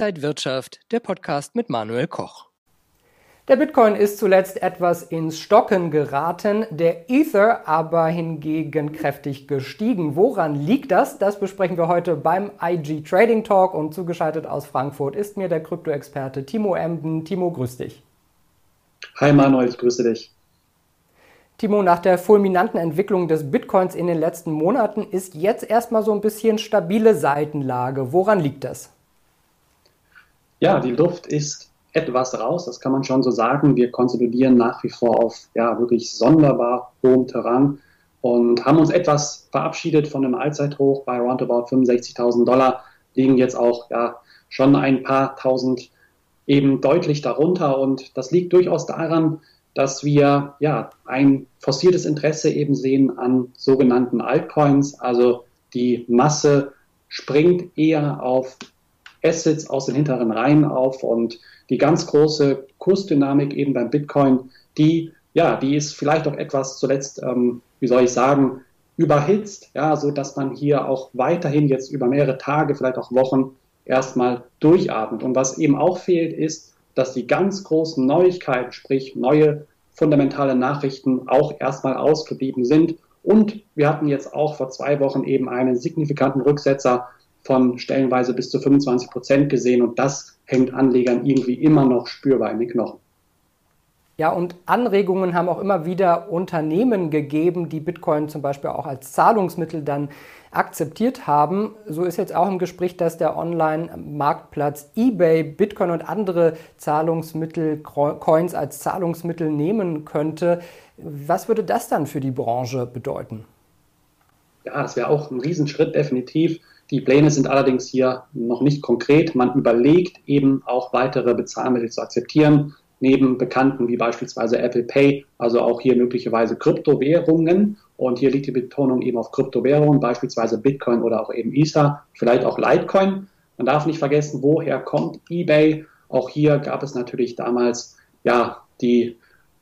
Inside Wirtschaft, der Podcast mit Manuel Koch. Der Bitcoin ist zuletzt etwas ins Stocken geraten, der Ether aber hingegen kräftig gestiegen. Woran liegt das? Das besprechen wir heute beim IG Trading Talk und zugeschaltet aus Frankfurt ist mir der Kryptoexperte Timo Emden. Timo, grüß dich. Hi Manuel, ich grüße dich. Timo, nach der fulminanten Entwicklung des Bitcoins in den letzten Monaten ist jetzt erstmal so ein bisschen stabile Seitenlage. Woran liegt das? Ja, die Luft ist etwas raus, das kann man schon so sagen. Wir konsolidieren nach wie vor auf ja, wirklich sonderbar hohem Terrain und haben uns etwas verabschiedet von einem Allzeithoch bei roundabout 65.000 Dollar, liegen jetzt auch ja, schon ein paar tausend eben deutlich darunter und das liegt durchaus daran, dass wir ja ein forciertes Interesse eben sehen an sogenannten Altcoins. Also die Masse springt eher auf Assets aus den hinteren Reihen auf und die ganz große Kursdynamik eben beim Bitcoin, die ja, die ist vielleicht auch etwas zuletzt, ähm, wie soll ich sagen, überhitzt, ja, so dass man hier auch weiterhin jetzt über mehrere Tage, vielleicht auch Wochen erstmal durchatmet. Und was eben auch fehlt, ist dass die ganz großen Neuigkeiten, sprich neue fundamentale Nachrichten, auch erstmal ausgeblieben sind. Und wir hatten jetzt auch vor zwei Wochen eben einen signifikanten Rücksetzer von stellenweise bis zu 25 Prozent gesehen. Und das hängt Anlegern irgendwie immer noch spürbar in den Knochen. Ja, und Anregungen haben auch immer wieder Unternehmen gegeben, die Bitcoin zum Beispiel auch als Zahlungsmittel dann akzeptiert haben. So ist jetzt auch im Gespräch, dass der Online-Marktplatz eBay Bitcoin und andere Zahlungsmittel, Coins als Zahlungsmittel nehmen könnte. Was würde das dann für die Branche bedeuten? Ja, das wäre auch ein Riesenschritt, definitiv. Die Pläne sind allerdings hier noch nicht konkret. Man überlegt eben auch weitere Bezahlmittel zu akzeptieren neben Bekannten wie beispielsweise Apple Pay, also auch hier möglicherweise Kryptowährungen. Und hier liegt die Betonung eben auf Kryptowährungen, beispielsweise Bitcoin oder auch eben Ether, vielleicht auch Litecoin. Man darf nicht vergessen, woher kommt eBay. Auch hier gab es natürlich damals ja die,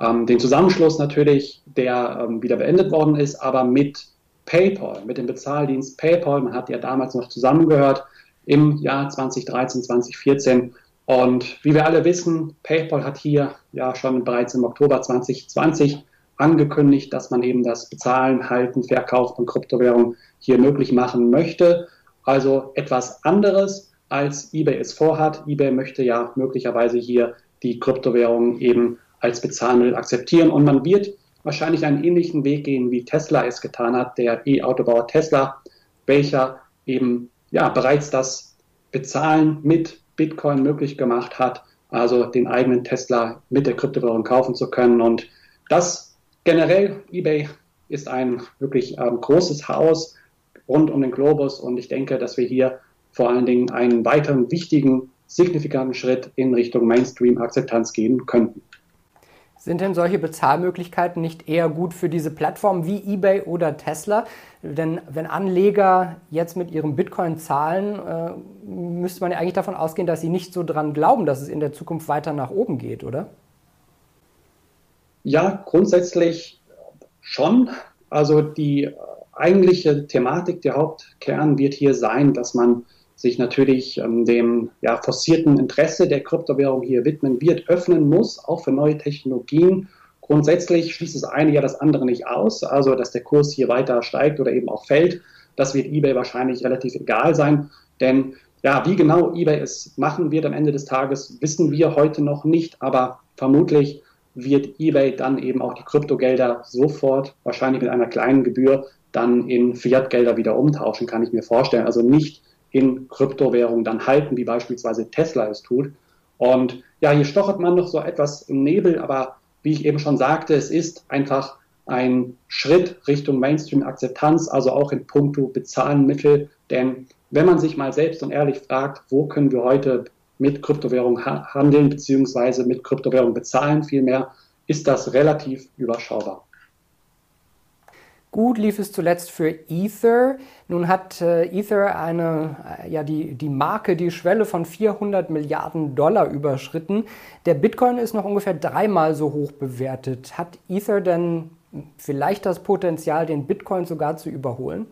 ähm, den Zusammenschluss natürlich, der ähm, wieder beendet worden ist, aber mit PayPal, mit dem Bezahldienst PayPal. Man hat ja damals noch zusammengehört im Jahr 2013, 2014 und wie wir alle wissen, PayPal hat hier ja schon bereits im Oktober 2020 angekündigt, dass man eben das Bezahlen, Halten, Verkauf von Kryptowährungen hier möglich machen möchte. Also etwas anderes, als eBay es vorhat. eBay möchte ja möglicherweise hier die Kryptowährungen eben als Bezahlmittel akzeptieren und man wird wahrscheinlich einen ähnlichen Weg gehen, wie Tesla es getan hat, der E-Autobauer Tesla, welcher eben ja bereits das Bezahlen mit Bitcoin möglich gemacht hat, also den eigenen Tesla mit der Kryptowährung kaufen zu können. Und das generell, eBay ist ein wirklich ähm, großes Haus rund um den Globus und ich denke, dass wir hier vor allen Dingen einen weiteren wichtigen, signifikanten Schritt in Richtung Mainstream-Akzeptanz gehen könnten. Sind denn solche Bezahlmöglichkeiten nicht eher gut für diese Plattformen wie eBay oder Tesla? Denn wenn Anleger jetzt mit ihrem Bitcoin zahlen, äh, müsste man ja eigentlich davon ausgehen, dass sie nicht so dran glauben, dass es in der Zukunft weiter nach oben geht, oder? Ja, grundsätzlich schon. Also die eigentliche Thematik, der Hauptkern wird hier sein, dass man sich natürlich ähm, dem ja, forcierten Interesse der Kryptowährung hier widmen wird, öffnen muss, auch für neue Technologien. Grundsätzlich schließt das eine ja das andere nicht aus, also dass der Kurs hier weiter steigt oder eben auch fällt. Das wird eBay wahrscheinlich relativ egal sein, denn ja, wie genau eBay es machen wird am Ende des Tages, wissen wir heute noch nicht, aber vermutlich wird eBay dann eben auch die Kryptogelder sofort, wahrscheinlich mit einer kleinen Gebühr, dann in Fiat-Gelder wieder umtauschen, kann ich mir vorstellen. Also nicht in Kryptowährungen dann halten, wie beispielsweise Tesla es tut. Und ja, hier stochert man noch so etwas im Nebel, aber wie ich eben schon sagte, es ist einfach ein Schritt Richtung Mainstream-Akzeptanz, also auch in puncto Bezahlenmittel. Denn wenn man sich mal selbst und ehrlich fragt, wo können wir heute mit Kryptowährung handeln, beziehungsweise mit Kryptowährung bezahlen, vielmehr, ist das relativ überschaubar. Gut lief es zuletzt für Ether. Nun hat äh, Ether eine, äh, ja, die, die Marke, die Schwelle von 400 Milliarden Dollar überschritten. Der Bitcoin ist noch ungefähr dreimal so hoch bewertet. Hat Ether denn vielleicht das Potenzial, den Bitcoin sogar zu überholen?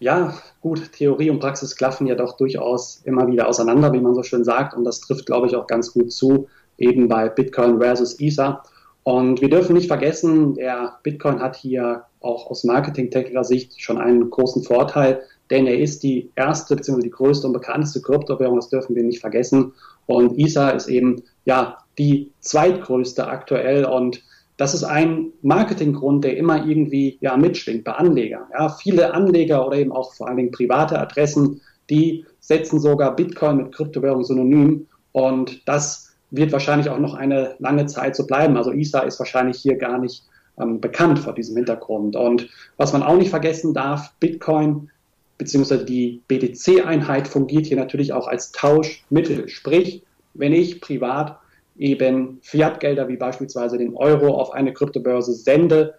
Ja, gut, Theorie und Praxis klaffen ja doch durchaus immer wieder auseinander, wie man so schön sagt. Und das trifft, glaube ich, auch ganz gut zu, eben bei Bitcoin versus Ether. Und wir dürfen nicht vergessen, der Bitcoin hat hier auch aus marketingtechnischer Sicht schon einen großen Vorteil, denn er ist die erste bzw. die größte und bekannteste Kryptowährung, das dürfen wir nicht vergessen. Und Ether ist eben ja die zweitgrößte aktuell und das ist ein Marketinggrund, der immer irgendwie ja mitschwingt bei Anlegern. Ja, viele Anleger oder eben auch vor allen Dingen private Adressen, die setzen sogar Bitcoin mit Kryptowährung synonym und das wird wahrscheinlich auch noch eine lange Zeit so bleiben. Also ISA ist wahrscheinlich hier gar nicht ähm, bekannt vor diesem Hintergrund. Und was man auch nicht vergessen darf, Bitcoin bzw. die BTC-Einheit fungiert hier natürlich auch als Tauschmittel. Sprich, wenn ich privat eben Fiat-Gelder wie beispielsweise den Euro auf eine Kryptobörse sende,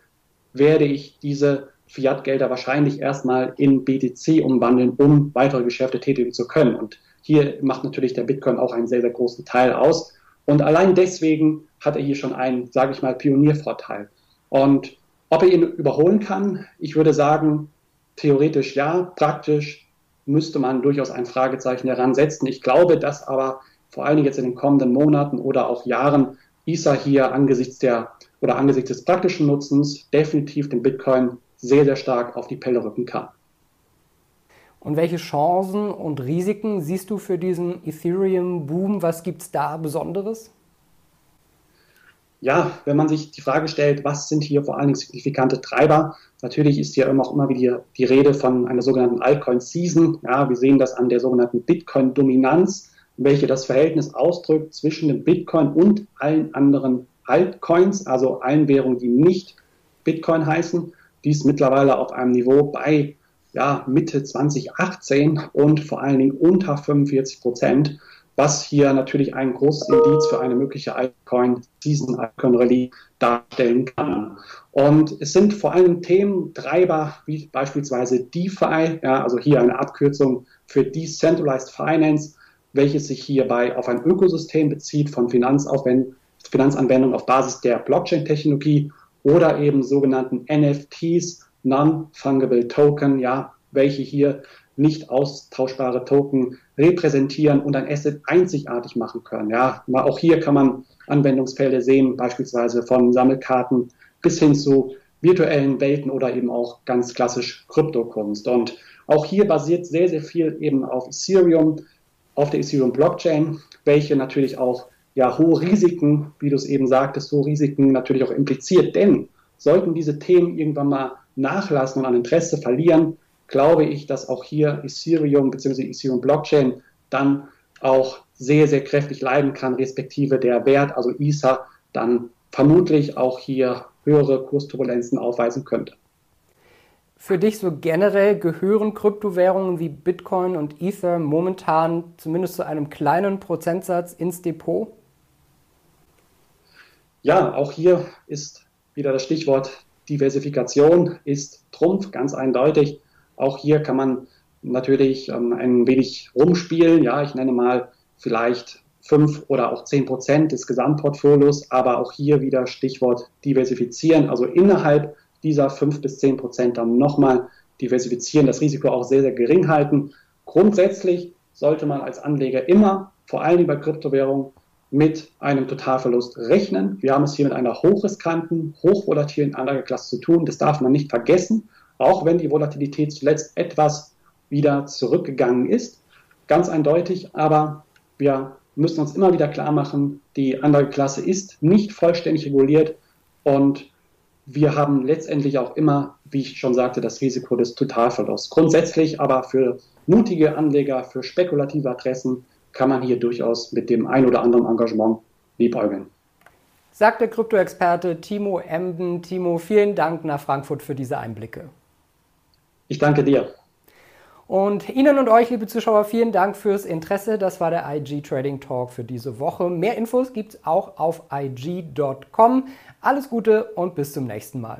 werde ich diese Fiat-Gelder wahrscheinlich erstmal in BTC umwandeln, um weitere Geschäfte tätigen zu können. Und hier macht natürlich der Bitcoin auch einen sehr, sehr großen Teil aus. Und allein deswegen hat er hier schon einen, sage ich mal, Pioniervorteil. Und ob er ihn überholen kann, ich würde sagen, theoretisch ja, praktisch müsste man durchaus ein Fragezeichen heransetzen. Ich glaube, dass aber vor allen Dingen jetzt in den kommenden Monaten oder auch Jahren ISA hier angesichts der oder angesichts des praktischen Nutzens definitiv den Bitcoin sehr, sehr stark auf die Pelle rücken kann. Und welche Chancen und Risiken siehst du für diesen Ethereum-Boom? Was gibt es da Besonderes? Ja, wenn man sich die Frage stellt, was sind hier vor allen Dingen signifikante Treiber? Natürlich ist hier immer auch immer wieder die Rede von einer sogenannten Altcoin-Season. Ja, wir sehen das an der sogenannten Bitcoin-Dominanz welche das Verhältnis ausdrückt zwischen dem Bitcoin und allen anderen Altcoins, also allen Währungen, die nicht Bitcoin heißen. Dies mittlerweile auf einem Niveau bei ja, Mitte 2018 und vor allen Dingen unter 45 Prozent, was hier natürlich ein großes Indiz für eine mögliche Altcoin, diesen Altcoin Rallye darstellen kann. Und es sind vor allem Themen, Treiber wie beispielsweise DeFi, ja, also hier eine Abkürzung für Decentralized Finance, welches sich hierbei auf ein Ökosystem bezieht von Finanzanwendungen auf Basis der Blockchain-Technologie oder eben sogenannten NFTs, Non-Fungible Token, ja, welche hier nicht austauschbare Token repräsentieren und ein Asset einzigartig machen können. Ja, auch hier kann man Anwendungsfälle sehen, beispielsweise von Sammelkarten bis hin zu virtuellen Welten oder eben auch ganz klassisch Kryptokunst. Und auch hier basiert sehr, sehr viel eben auf Ethereum, auf der Ethereum Blockchain, welche natürlich auch ja, hohe Risiken, wie du es eben sagtest, hohe Risiken natürlich auch impliziert. Denn sollten diese Themen irgendwann mal nachlassen und an Interesse verlieren, glaube ich, dass auch hier Ethereum bzw. Ethereum Blockchain dann auch sehr, sehr kräftig leiden kann, respektive der Wert, also ISA, dann vermutlich auch hier höhere Kursturbulenzen aufweisen könnte für dich so generell gehören Kryptowährungen wie Bitcoin und Ether momentan zumindest zu einem kleinen Prozentsatz ins Depot? Ja, auch hier ist wieder das Stichwort Diversifikation ist Trumpf, ganz eindeutig. Auch hier kann man natürlich ähm, ein wenig rumspielen. Ja, ich nenne mal vielleicht fünf oder auch zehn Prozent des Gesamtportfolios, aber auch hier wieder Stichwort diversifizieren, also innerhalb dieser 5 bis 10 Prozent dann nochmal diversifizieren, das Risiko auch sehr, sehr gering halten. Grundsätzlich sollte man als Anleger immer, vor allem bei Kryptowährungen, mit einem Totalverlust rechnen. Wir haben es hier mit einer hochriskanten, hochvolatilen Anlageklasse zu tun. Das darf man nicht vergessen, auch wenn die Volatilität zuletzt etwas wieder zurückgegangen ist. Ganz eindeutig, aber wir müssen uns immer wieder klar machen, die Anlageklasse ist nicht vollständig reguliert und wir haben letztendlich auch immer, wie ich schon sagte, das Risiko des Totalverlusts. Grundsätzlich aber für mutige Anleger, für spekulative Adressen kann man hier durchaus mit dem ein oder anderen Engagement liebäugeln. Sagt der Krypto-Experte Timo Emden. Timo, vielen Dank nach Frankfurt für diese Einblicke. Ich danke dir. Und Ihnen und euch, liebe Zuschauer, vielen Dank fürs Interesse. Das war der IG Trading Talk für diese Woche. Mehr Infos gibt es auch auf IG.com. Alles Gute und bis zum nächsten Mal.